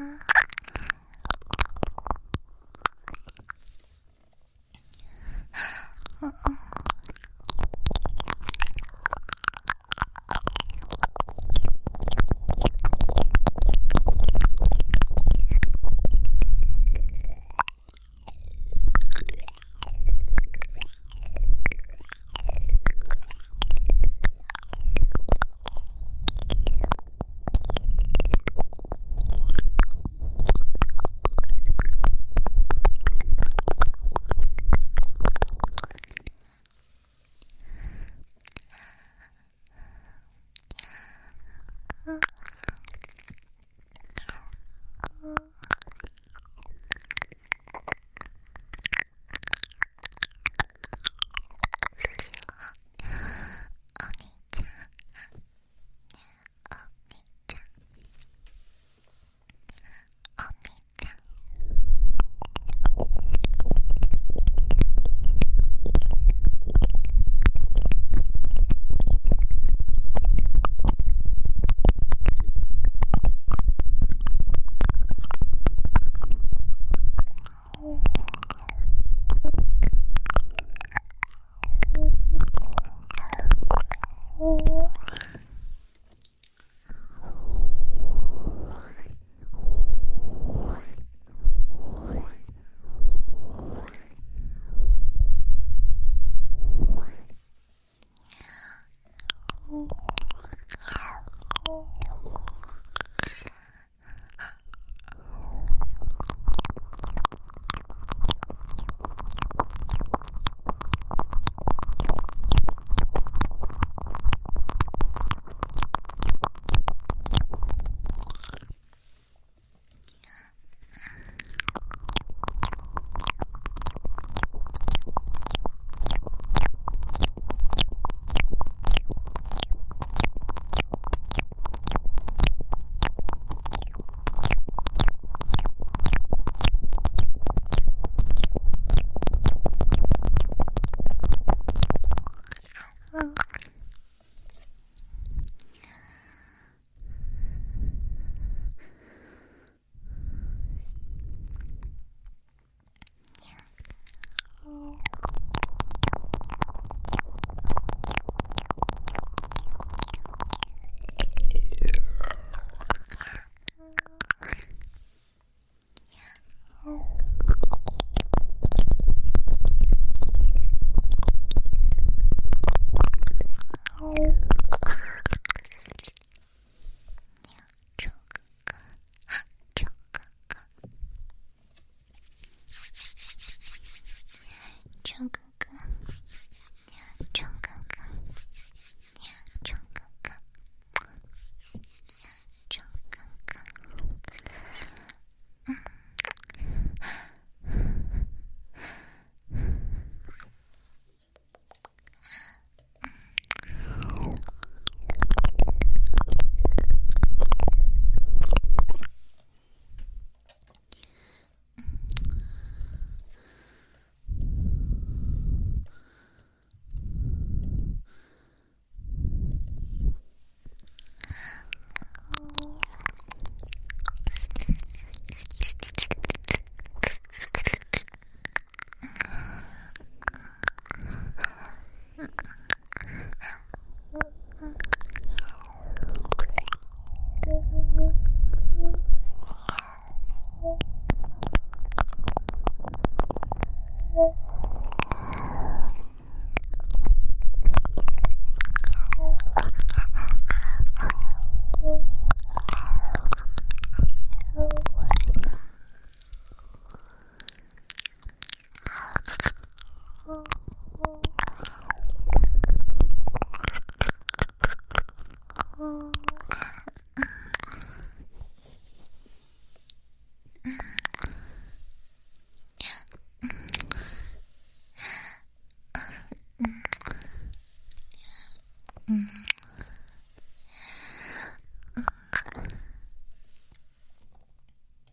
Mm-hmm. kue. 嗯。